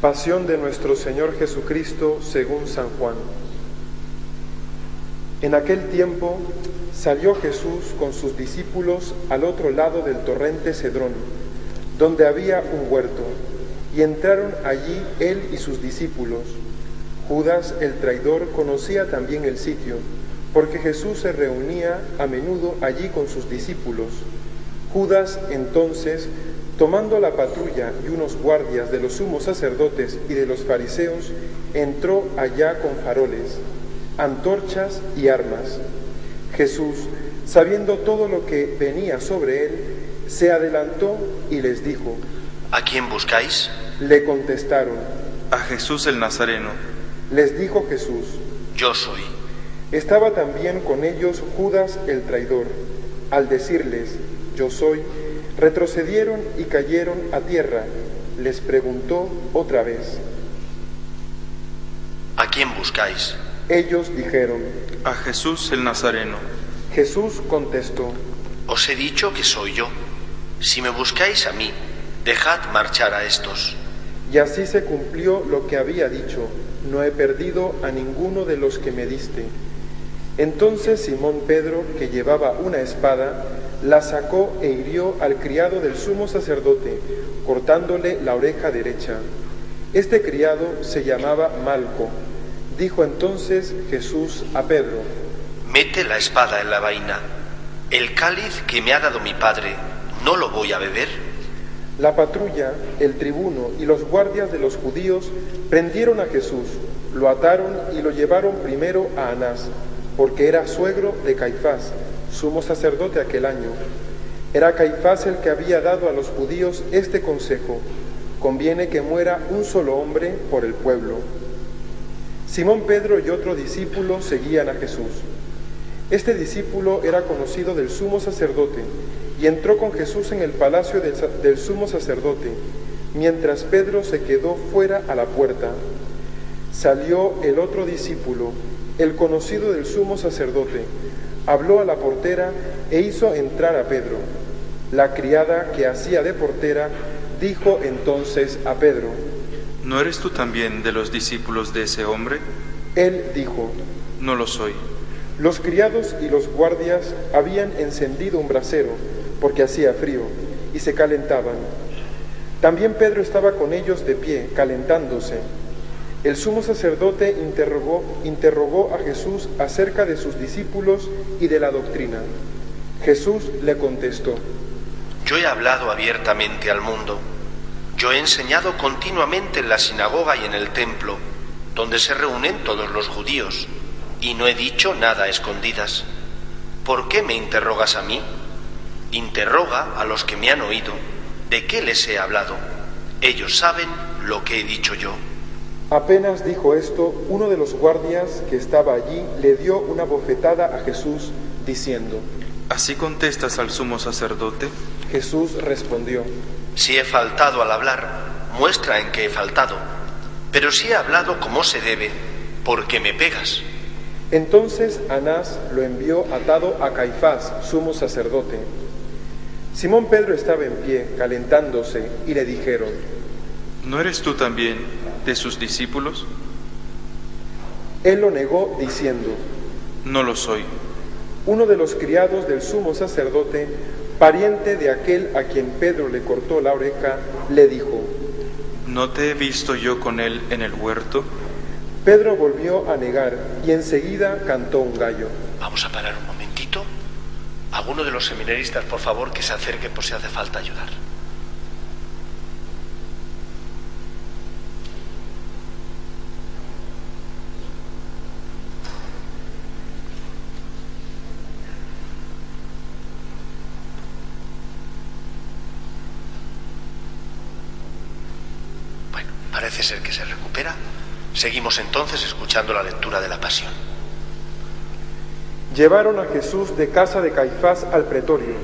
Pasión de nuestro Señor Jesucristo según San Juan. En aquel tiempo salió Jesús con sus discípulos al otro lado del torrente Cedrón, donde había un huerto, y entraron allí él y sus discípulos. Judas el traidor conocía también el sitio, porque Jesús se reunía a menudo allí con sus discípulos. Judas entonces, tomando la patrulla y unos guardias de los sumos sacerdotes y de los fariseos, entró allá con faroles antorchas y armas. Jesús, sabiendo todo lo que venía sobre él, se adelantó y les dijo, ¿A quién buscáis? Le contestaron, A Jesús el Nazareno. les dijo Jesús, Yo soy. estaba también con ellos Judas el traidor. Al decirles, yo soy, retrocedieron y cayeron a tierra. Les preguntó otra vez. ¿A quién buscáis? Ellos dijeron, A Jesús el Nazareno. Jesús contestó, Os he dicho que soy yo. Si me buscáis a mí, dejad marchar a estos. Y así se cumplió lo que había dicho, no he perdido a ninguno de los que me diste. Entonces Simón Pedro, que llevaba una espada, la sacó e hirió al criado del sumo sacerdote, cortándole la oreja derecha. Este criado se llamaba Malco. Dijo entonces Jesús a Pedro, Mete la espada en la vaina. El cáliz que me ha dado mi padre, ¿no lo voy a beber? La patrulla, el tribuno y los guardias de los judíos prendieron a Jesús, lo ataron y lo llevaron primero a Anás, porque era suegro de Caifás, sumo sacerdote aquel año. Era Caifás el que había dado a los judíos este consejo, conviene que muera un solo hombre por el pueblo. Simón Pedro y otro discípulo seguían a Jesús. Este discípulo era conocido del sumo sacerdote y entró con Jesús en el palacio del, sumo sacerdote, mientras Pedro se quedó fuera a la puerta. Salió el otro discípulo, el conocido del sumo sacerdote, habló a la portera e hizo entrar a Pedro. La criada que hacía de portera dijo entonces a Pedro, ¿No eres tú también de los discípulos de ese hombre? él dijo, No lo soy. Los criados y los guardias habían encendido un brasero, porque hacía frío, y se calentaban. También Pedro estaba con ellos de pie, calentándose. El sumo sacerdote interrogó, interrogó a Jesús acerca de sus discípulos y de la doctrina. Jesús le contestó, Yo he hablado abiertamente al mundo. Yo he enseñado continuamente en la sinagoga y en el templo, donde se reúnen todos los judíos, y no he dicho nada a escondidas. ¿Por qué me interrogas a mí? Interroga a los que me han oído. ¿De qué les he hablado? Ellos saben lo que he dicho yo. Apenas dijo esto, uno de los guardias que estaba allí le dio una bofetada a Jesús, diciendo, ¿Así contestas al sumo sacerdote? Jesús respondió, Si he faltado al hablar, muestra en que he faltado. Pero si he hablado como se debe, ¿por qué me pegas? Entonces Anás lo envió atado a Caifás, sumo sacerdote. Simón Pedro estaba en pie, calentándose, y le dijeron, ¿No eres tú también de sus discípulos? él lo negó diciendo, No lo soy. uno de los criados del sumo sacerdote, pariente de aquel a quien Pedro le cortó la oreja, le dijo, ¿No te he visto yo con él en el huerto? Pedro volvió a negar y enseguida cantó un gallo. Vamos a parar un momentito. Alguno de los seminaristas, por favor, que se acerque por si hace falta ayudar. Parece ser que se recupera. Seguimos entonces escuchando la lectura de la pasión. Llevaron a Jesús de casa de Caifás al pretorio.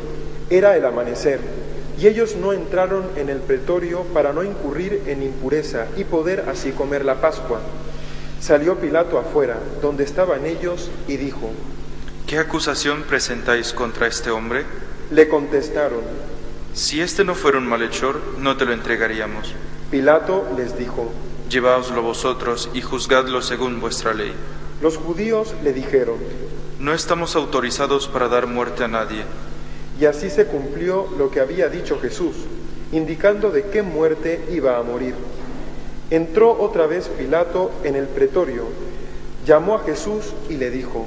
Era el amanecer, y ellos no entraron en el pretorio para no incurrir en impureza y poder así comer la Pascua. Salió Pilato afuera, donde estaban ellos, y dijo, ¿Qué acusación presentáis contra este hombre? Le contestaron, Si este no fuera un malhechor, no te lo entregaríamos. Pilato les dijo, Lleváoslo vosotros y juzgadlo según vuestra ley. los judíos le dijeron, No estamos autorizados para dar muerte a nadie. y así se cumplió lo que había dicho Jesús, indicando de qué muerte iba a morir. Entró otra vez Pilato en el pretorio, llamó a Jesús y le dijo,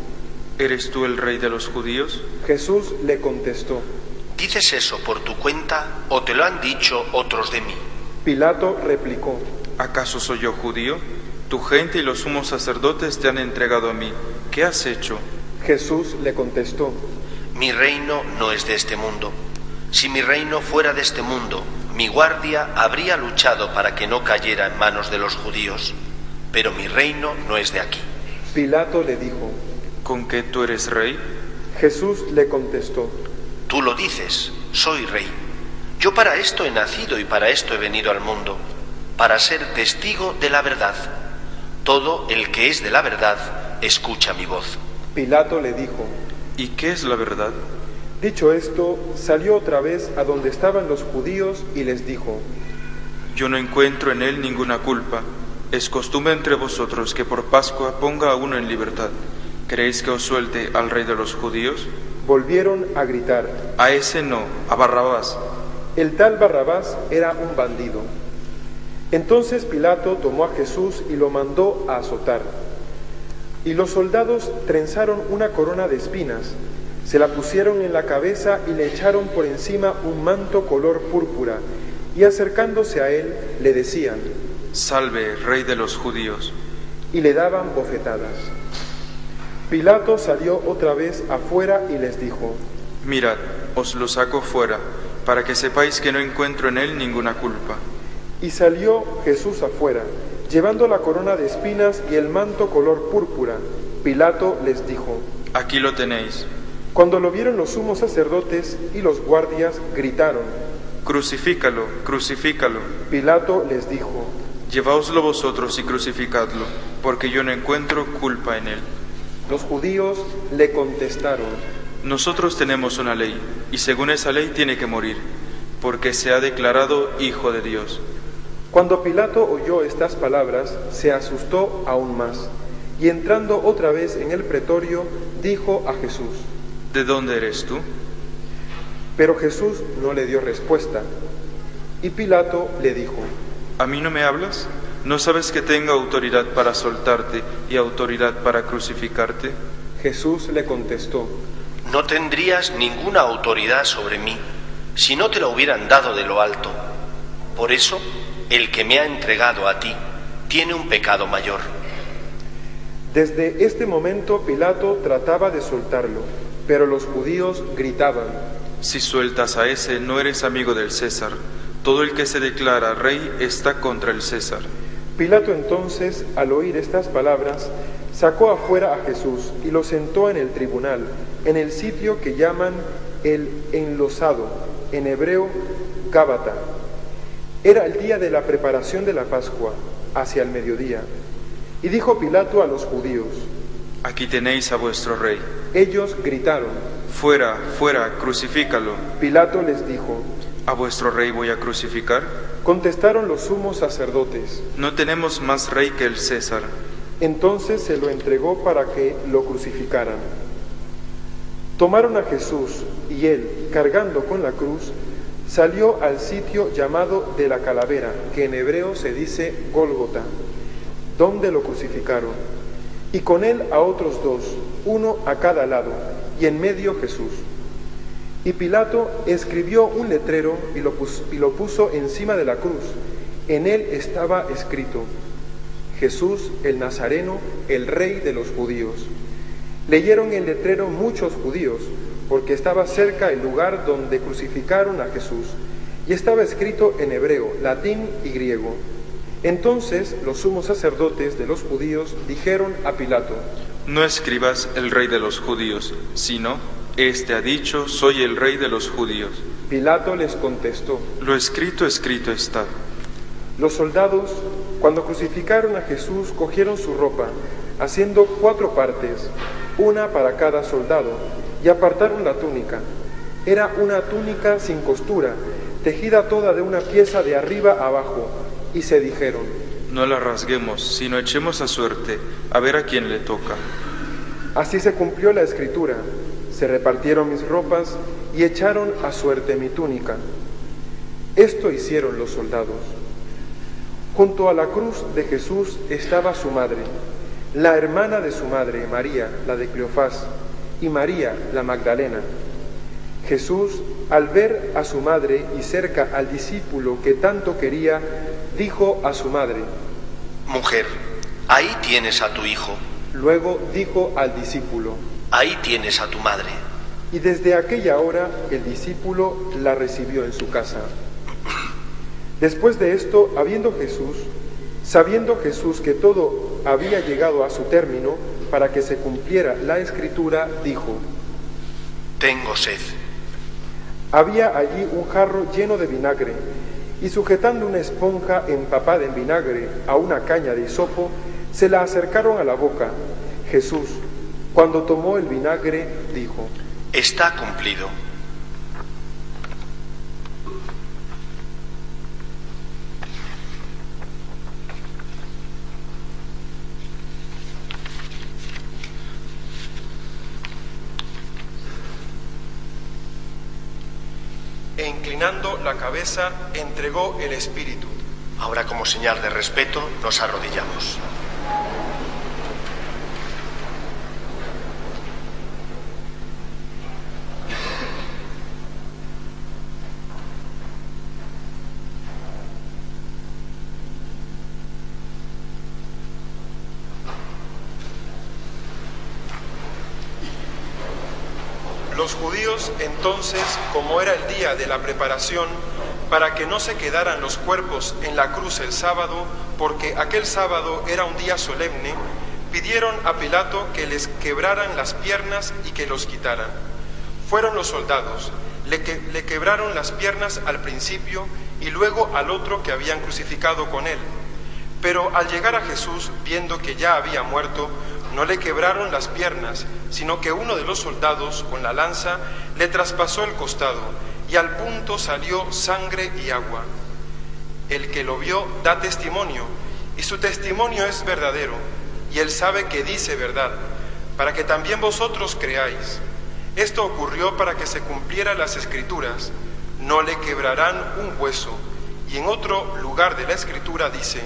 ¿Eres tú el rey de los judíos? Jesús le contestó, ¿Dices eso por tu cuenta o te lo han dicho otros de mí? Pilato replicó, ¿Acaso soy yo judío? Tu gente y los sumos sacerdotes te han entregado a mí. ¿Qué has hecho? Jesús le contestó, Mi reino no es de este mundo. Si mi reino fuera de este mundo, mi guardia habría luchado para que no cayera en manos de los judíos. Pero mi reino no es de aquí. Pilato le dijo, ¿Con qué tú eres rey? Jesús le contestó, Tú lo dices, soy rey. Yo para esto he nacido y para esto he venido al mundo, para ser testigo de la verdad. Todo el que es de la verdad escucha mi voz. Pilato le dijo, ¿Y qué es la verdad? dicho esto, salió otra vez a donde estaban los judíos y les dijo, Yo no encuentro en él ninguna culpa. Es costumbre entre vosotros que por Pascua ponga a uno en libertad. ¿Queréis que os suelte al rey de los judíos? volvieron a gritar, A ese no, a Barrabás. El tal Barrabás era un bandido. Entonces Pilato tomó a Jesús y lo mandó a azotar. Y los soldados trenzaron una corona de espinas, se la pusieron en la cabeza y le echaron por encima un manto color púrpura, y acercándose a él le decían, Salve, rey de los judíos. y le daban bofetadas. Pilato salió otra vez afuera y les dijo, Mirad, os lo saco fuera, para que sepáis que no encuentro en él ninguna culpa. Y salió Jesús afuera, llevando la corona de espinas y el manto color púrpura. Pilato les dijo, Aquí lo tenéis. cuando lo vieron los sumos sacerdotes y los guardias, gritaron. Crucifícalo, crucifícalo. Pilato les dijo, Llevaoslo vosotros y crucificadlo, porque yo no encuentro culpa en él. los judíos le contestaron, Nosotros tenemos una ley, y según esa ley tiene que morir, porque se ha declarado Hijo de Dios. Cuando Pilato oyó estas palabras, se asustó aún más, y entrando otra vez en el pretorio, dijo a Jesús, ¿De dónde eres tú? pero Jesús no le dio respuesta. Y Pilato le dijo, ¿A mí no me hablas? ¿No sabes que tengo autoridad para soltarte y autoridad para crucificarte? Jesús le contestó, No tendrías ninguna autoridad sobre mí si no te la hubieran dado de lo alto. Por eso, el que me ha entregado a ti tiene un pecado mayor. Desde este momento Pilato trataba de soltarlo, pero los judíos gritaban, Si sueltas a ese, no eres amigo del César. Todo el que se declara rey está contra el César. Pilato entonces, al oír estas palabras, sacó afuera a Jesús y lo sentó en el tribunal, en el sitio que llaman el enlosado, en hebreo Gábata. Era el día de la preparación de la Pascua, hacia el mediodía. Y dijo Pilato a los judíos, Aquí tenéis a vuestro rey. ellos gritaron, Fuera, fuera, crucifícalo. Pilato les dijo, ¿A vuestro rey voy a crucificar? contestaron los sumos sacerdotes, No tenemos más rey que el César. Entonces se lo entregó para que lo crucificaran. Tomaron a Jesús y él, cargando con la cruz, salió al sitio llamado de la calavera, que en hebreo se dice Gólgota, donde lo crucificaron, y con él a otros dos, uno a cada lado, y en medio Jesús. Y Pilato escribió un letrero y lo, pus- y lo puso encima de la cruz. En él estaba escrito, Jesús el Nazareno, el rey de los judíos. Leyeron el letrero muchos judíos, porque estaba cerca el lugar donde crucificaron a Jesús, y estaba escrito en hebreo, latín y griego. Entonces los sumos sacerdotes de los judíos dijeron a Pilato, No escribas el rey de los judíos, sino, Este ha dicho, soy el rey de los judíos. Pilato les contestó, Lo escrito, escrito está. Los soldados, cuando crucificaron a Jesús, cogieron su ropa, haciendo cuatro partes, una para cada soldado, y apartaron la túnica. Era una túnica sin costura, tejida toda de una pieza de arriba abajo, y se dijeron, No la rasguemos, sino echemos a suerte, a ver a quién le toca. Así se cumplió la escritura, se repartieron mis ropas y echaron a suerte mi túnica. Esto hicieron los soldados. Junto a la cruz de Jesús estaba su madre, la hermana de su madre, María, la de Cleofás, y María, la Magdalena. Jesús, al ver a su madre y cerca al discípulo que tanto quería, dijo a su madre, Mujer, ahí tienes a tu hijo, luego dijo al discípulo, ahí tienes a tu madre. y desde aquella hora el discípulo la recibió en su casa. Después de esto, habiendo Jesús, sabiendo Jesús que todo había llegado a su término para que se cumpliera la escritura, dijo, Tengo sed. Había allí un jarro lleno de vinagre, y sujetando una esponja empapada en vinagre a una caña de hisopo, se la acercaron a la boca. Jesús, cuando tomó el vinagre, dijo, Está cumplido. e inclinando la cabeza entregó el espíritu. Ahora como señal de respeto nos arrodillamos. Los judíos entonces, como era el día de la preparación, para que no se quedaran los cuerpos en la cruz el sábado, porque aquel sábado era un día solemne, pidieron a Pilato que les quebraran las piernas y que los quitaran. Fueron los soldados, le, que- le quebraron las piernas al principio y luego al otro que habían crucificado con él. Pero al llegar a Jesús, viendo que ya había muerto, no le quebraron las piernas, sino que uno de los soldados con la lanza le traspasó el costado y al punto salió sangre y agua. El que lo vio da testimonio y su testimonio es verdadero y él sabe que dice verdad, para que también vosotros creáis. Esto ocurrió para que se cumplieran las escrituras, no le quebrarán un hueso. Y en otro lugar de la escritura dice,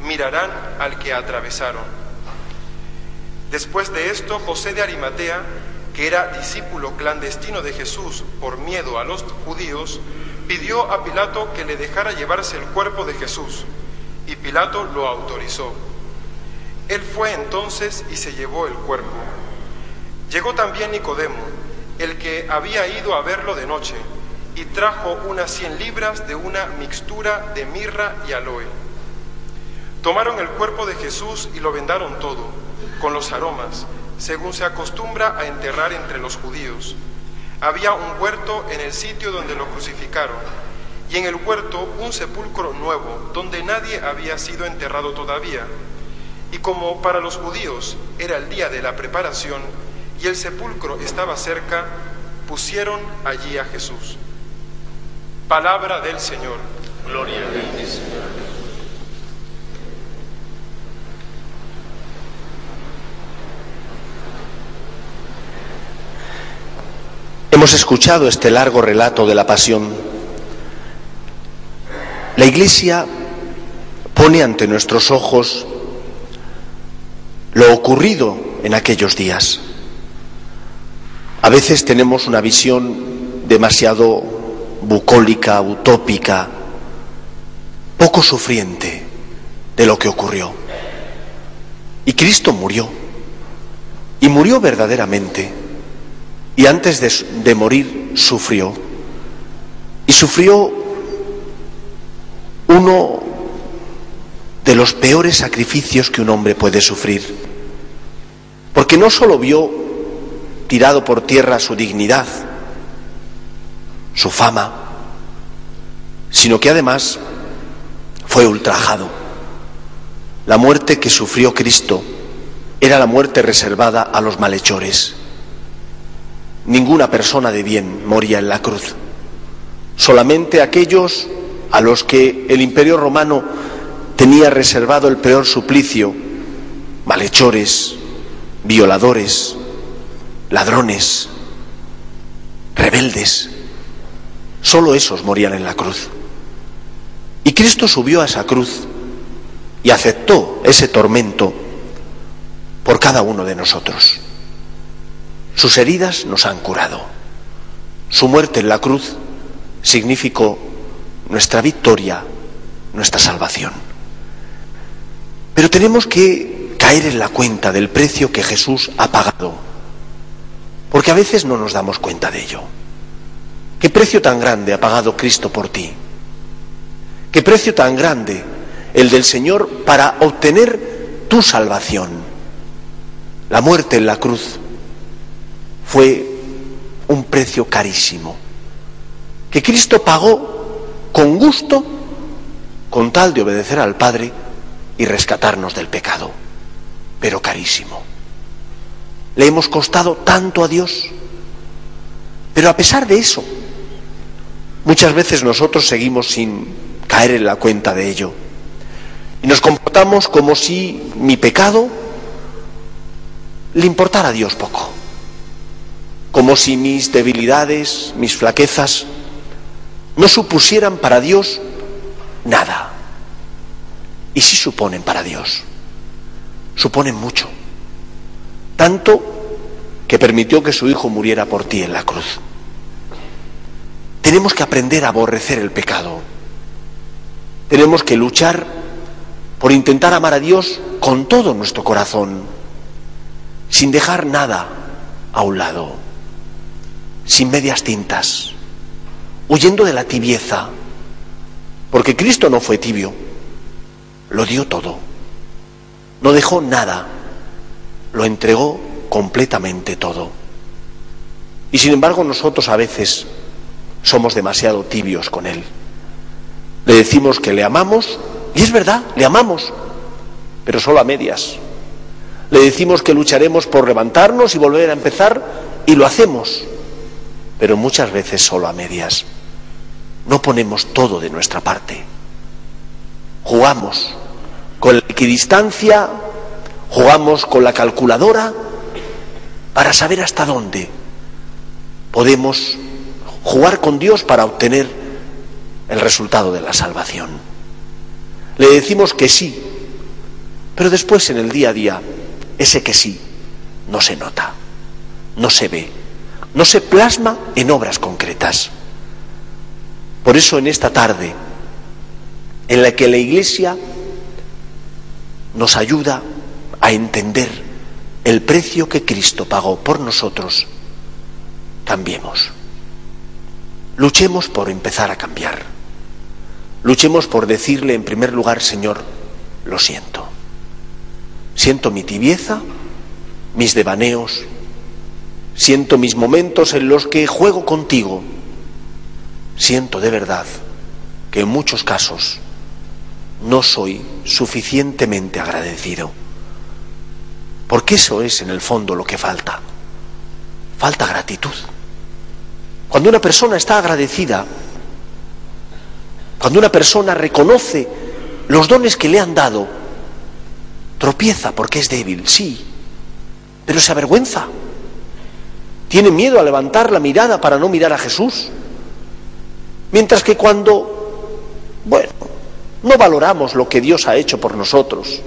mirarán al que atravesaron. Después de esto, José de Arimatea, que era discípulo clandestino de Jesús por miedo a los judíos, pidió a Pilato que le dejara llevarse el cuerpo de Jesús, y Pilato lo autorizó. Él fue entonces y se llevó el cuerpo. Llegó también Nicodemo, el que había ido a verlo de noche, y trajo unas cien libras de una mixtura de mirra y aloe. Tomaron el cuerpo de Jesús y lo vendaron todo, con los aromas, según se acostumbra a enterrar entre los judíos. Había un huerto en el sitio donde lo crucificaron, y en el huerto un sepulcro nuevo, donde nadie había sido enterrado todavía. Y como para los judíos era el día de la preparación y el sepulcro estaba cerca, pusieron allí a Jesús. Palabra del Señor. Gloria a ti, Hemos escuchado este largo relato de la pasión. La Iglesia pone ante nuestros ojos lo ocurrido en aquellos días. A veces tenemos una visión demasiado bucólica, utópica, poco sufriente de lo que ocurrió. Y Cristo murió. Y murió verdaderamente. Y antes de, morir sufrió. Y sufrió uno de los peores sacrificios que un hombre puede sufrir. Porque no solo vio tirado por tierra su dignidad, su fama, sino que además fue ultrajado. La muerte que sufrió Cristo era la muerte reservada a los malhechores. Ninguna persona de bien moría en la cruz. Solamente aquellos a los que el imperio romano tenía reservado el peor suplicio, malhechores, violadores, ladrones, rebeldes, solo esos morían en la cruz. Y Cristo subió a esa cruz y aceptó ese tormento por cada uno de nosotros. Sus heridas nos han curado. Su muerte en la cruz significó nuestra victoria, nuestra salvación. Pero tenemos que caer en la cuenta del precio que Jesús ha pagado, porque a veces no nos damos cuenta de ello. ¿Qué precio tan grande ha pagado Cristo por ti? ¿Qué precio tan grande el del Señor para obtener tu salvación? La muerte en la cruz fue un precio carísimo, que Cristo pagó con gusto con tal de obedecer al Padre y rescatarnos del pecado, pero carísimo. Le hemos costado tanto a Dios, pero a pesar de eso, muchas veces nosotros seguimos sin caer en la cuenta de ello. Y nos comportamos como si mi pecado le importara a Dios poco como si mis debilidades, mis flaquezas, no supusieran para Dios nada. Y sí suponen para Dios. Suponen mucho. Tanto que permitió que su Hijo muriera por ti en la cruz. Tenemos que aprender a aborrecer el pecado. Tenemos que luchar por intentar amar a Dios con todo nuestro corazón, sin dejar nada a un lado sin medias tintas, huyendo de la tibieza, porque Cristo no fue tibio, lo dio todo, no dejó nada, lo entregó completamente todo. Y sin embargo nosotros a veces somos demasiado tibios con Él. Le decimos que le amamos, y es verdad, le amamos, pero solo a medias. Le decimos que lucharemos por levantarnos y volver a empezar, y lo hacemos, pero muchas veces solo a medias. No ponemos todo de nuestra parte. Jugamos con la equidistancia, jugamos con la calculadora para saber hasta dónde podemos jugar con Dios para obtener el resultado de la salvación. Le decimos que sí, pero después en el día a día ese que sí no se nota, no se ve no se plasma en obras concretas. Por eso en esta tarde, en la que la Iglesia nos ayuda a entender el precio que Cristo pagó por nosotros, cambiemos. Luchemos por empezar a cambiar. Luchemos por decirle en primer lugar, Señor, lo siento. Siento mi tibieza, mis devaneos, Siento mis momentos en los que juego contigo. Siento de verdad que en muchos casos no soy suficientemente agradecido. Porque eso es en el fondo lo que falta. Falta gratitud. Cuando una persona está agradecida, cuando una persona reconoce los dones que le han dado, tropieza porque es débil, sí, pero se avergüenza tiene miedo a levantar la mirada para no mirar a Jesús. Mientras que cuando, bueno, no valoramos lo que Dios ha hecho por nosotros,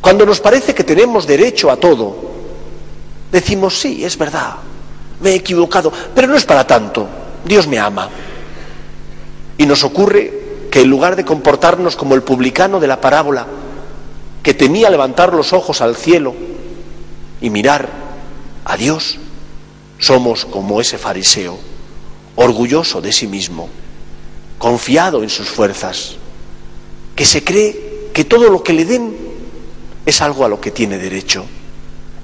cuando nos parece que tenemos derecho a todo, decimos, sí, es verdad, me he equivocado, pero no es para tanto, Dios me ama. Y nos ocurre que en lugar de comportarnos como el publicano de la parábola, que temía levantar los ojos al cielo y mirar a Dios, somos como ese fariseo, orgulloso de sí mismo, confiado en sus fuerzas, que se cree que todo lo que le den es algo a lo que tiene derecho,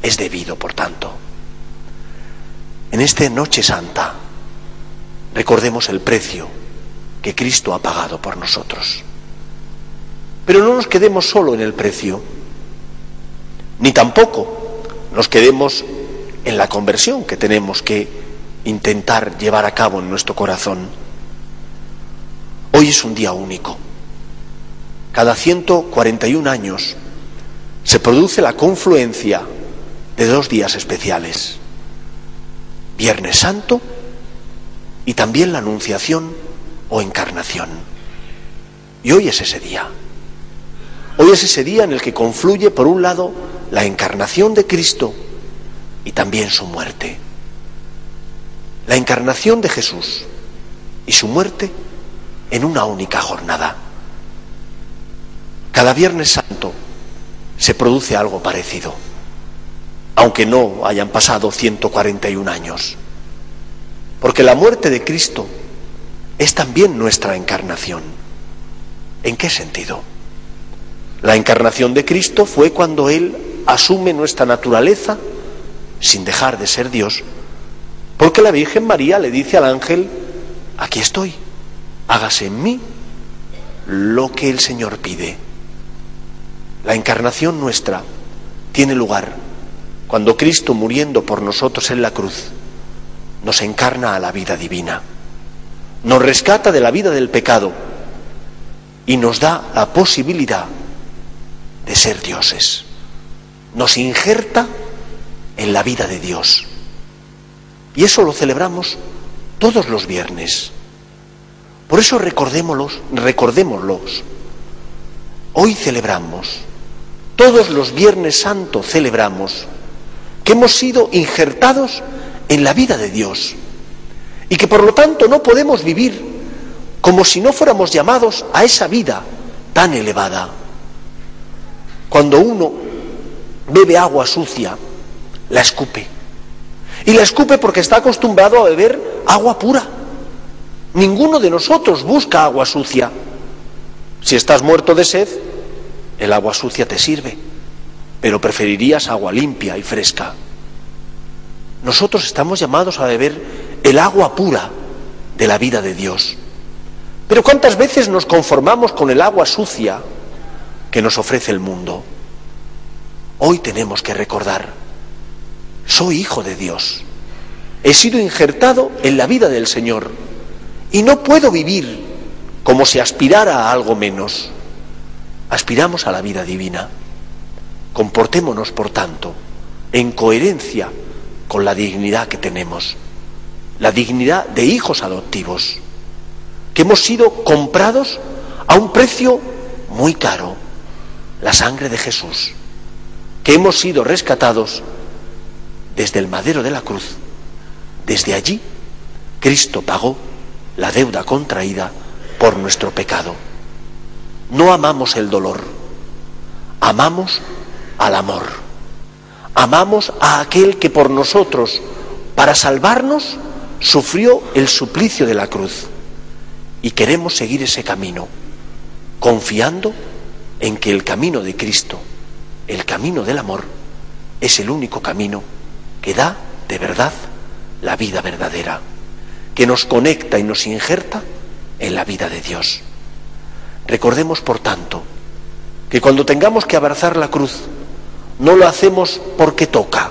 es debido, por tanto. En esta Noche Santa recordemos el precio que Cristo ha pagado por nosotros. Pero no nos quedemos solo en el precio, ni tampoco nos quedemos en la conversión que tenemos que intentar llevar a cabo en nuestro corazón. Hoy es un día único. Cada 141 años se produce la confluencia de dos días especiales. Viernes Santo y también la Anunciación o Encarnación. Y hoy es ese día. Hoy es ese día en el que confluye, por un lado, la encarnación de Cristo y también su muerte. La encarnación de Jesús y su muerte en una única jornada. Cada Viernes Santo se produce algo parecido, aunque no hayan pasado 141 años. Porque la muerte de Cristo es también nuestra encarnación. ¿En qué sentido? La encarnación de Cristo fue cuando Él asume nuestra naturaleza sin dejar de ser Dios, porque la Virgen María le dice al ángel, aquí estoy, hágase en mí lo que el Señor pide. La encarnación nuestra tiene lugar cuando Cristo, muriendo por nosotros en la cruz, nos encarna a la vida divina, nos rescata de la vida del pecado y nos da la posibilidad de ser dioses. Nos injerta en la vida de Dios. Y eso lo celebramos todos los viernes. Por eso recordémoslos, recordémoslos. Hoy celebramos, todos los viernes santo celebramos que hemos sido injertados en la vida de Dios y que por lo tanto no podemos vivir como si no fuéramos llamados a esa vida tan elevada. Cuando uno bebe agua sucia, la escupe. Y la escupe porque está acostumbrado a beber agua pura. Ninguno de nosotros busca agua sucia. Si estás muerto de sed, el agua sucia te sirve, pero preferirías agua limpia y fresca. Nosotros estamos llamados a beber el agua pura de la vida de Dios. Pero ¿cuántas veces nos conformamos con el agua sucia que nos ofrece el mundo? Hoy tenemos que recordar soy hijo de Dios. He sido injertado en la vida del Señor y no puedo vivir como si aspirara a algo menos. Aspiramos a la vida divina. Comportémonos, por tanto, en coherencia con la dignidad que tenemos, la dignidad de hijos adoptivos, que hemos sido comprados a un precio muy caro, la sangre de Jesús, que hemos sido rescatados desde el madero de la cruz. Desde allí, Cristo pagó la deuda contraída por nuestro pecado. No amamos el dolor, amamos al amor. Amamos a aquel que por nosotros, para salvarnos, sufrió el suplicio de la cruz. Y queremos seguir ese camino, confiando en que el camino de Cristo, el camino del amor, es el único camino que da de verdad la vida verdadera, que nos conecta y nos injerta en la vida de Dios. Recordemos, por tanto, que cuando tengamos que abrazar la cruz, no lo hacemos porque toca,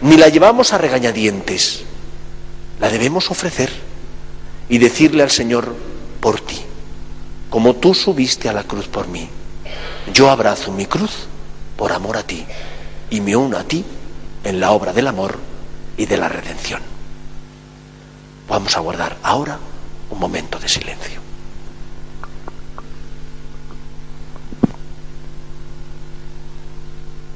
ni la llevamos a regañadientes, la debemos ofrecer y decirle al Señor, por ti, como tú subiste a la cruz por mí, yo abrazo mi cruz por amor a ti y me uno a ti en la obra del amor y de la redención. Vamos a guardar ahora un momento de silencio.